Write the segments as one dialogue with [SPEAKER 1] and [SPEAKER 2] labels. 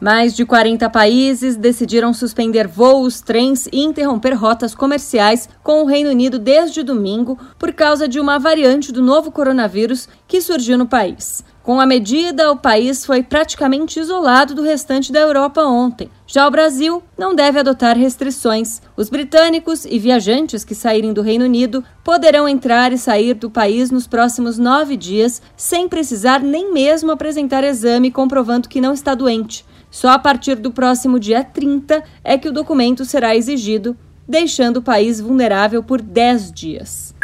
[SPEAKER 1] Mais de 40 países decidiram suspender voos, trens e interromper rotas comerciais com o Reino Unido desde domingo por causa de uma variante do novo coronavírus que surgiu no país. Com a medida, o país foi praticamente isolado do restante da Europa ontem. Já o Brasil não deve adotar restrições. Os britânicos e viajantes que saírem do Reino Unido poderão entrar e sair do país nos próximos nove dias sem precisar nem mesmo apresentar exame comprovando que não está doente. Só a partir do próximo dia 30 é que o documento será exigido, deixando o país vulnerável por 10 dias.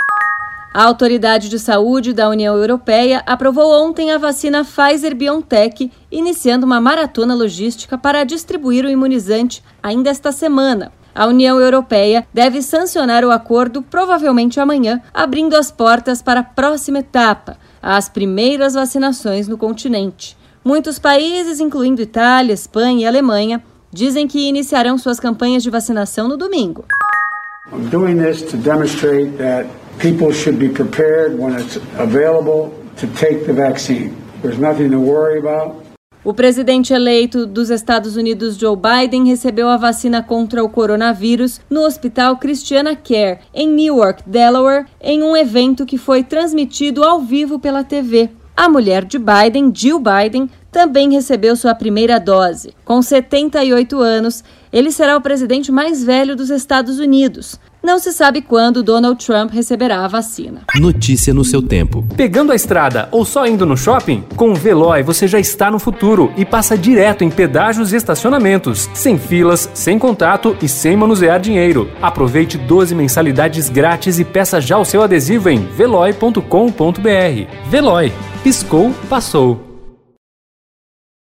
[SPEAKER 1] A Autoridade de Saúde da União Europeia aprovou ontem a vacina Pfizer-BioNTech, iniciando uma maratona logística para distribuir o imunizante ainda esta semana. A União Europeia deve sancionar o acordo provavelmente amanhã, abrindo as portas para a próxima etapa, as primeiras vacinações no continente. Muitos países, incluindo Itália, Espanha e Alemanha, dizem que iniciarão suas campanhas de vacinação no domingo. I'm doing this to demonstrate that people should be prepared when it's available to take the vaccine. There's nothing to worry about. O presidente eleito dos Estados Unidos, Joe Biden, recebeu a vacina contra o coronavírus no Hospital Christiana Care, em Newark, Delaware, em um evento que foi transmitido ao vivo pela TV. A mulher de Biden, Jill Biden, também recebeu sua primeira dose. Com 78 anos, ele será o presidente mais velho dos Estados Unidos. Não se sabe quando Donald Trump receberá a vacina.
[SPEAKER 2] Notícia no seu tempo.
[SPEAKER 3] Pegando a estrada ou só indo no shopping? Com o Veloy você já está no futuro e passa direto em pedágios e estacionamentos, sem filas, sem contato e sem manusear dinheiro. Aproveite 12 mensalidades grátis e peça já o seu adesivo em veloy.com.br. Veloy. Piscou, passou.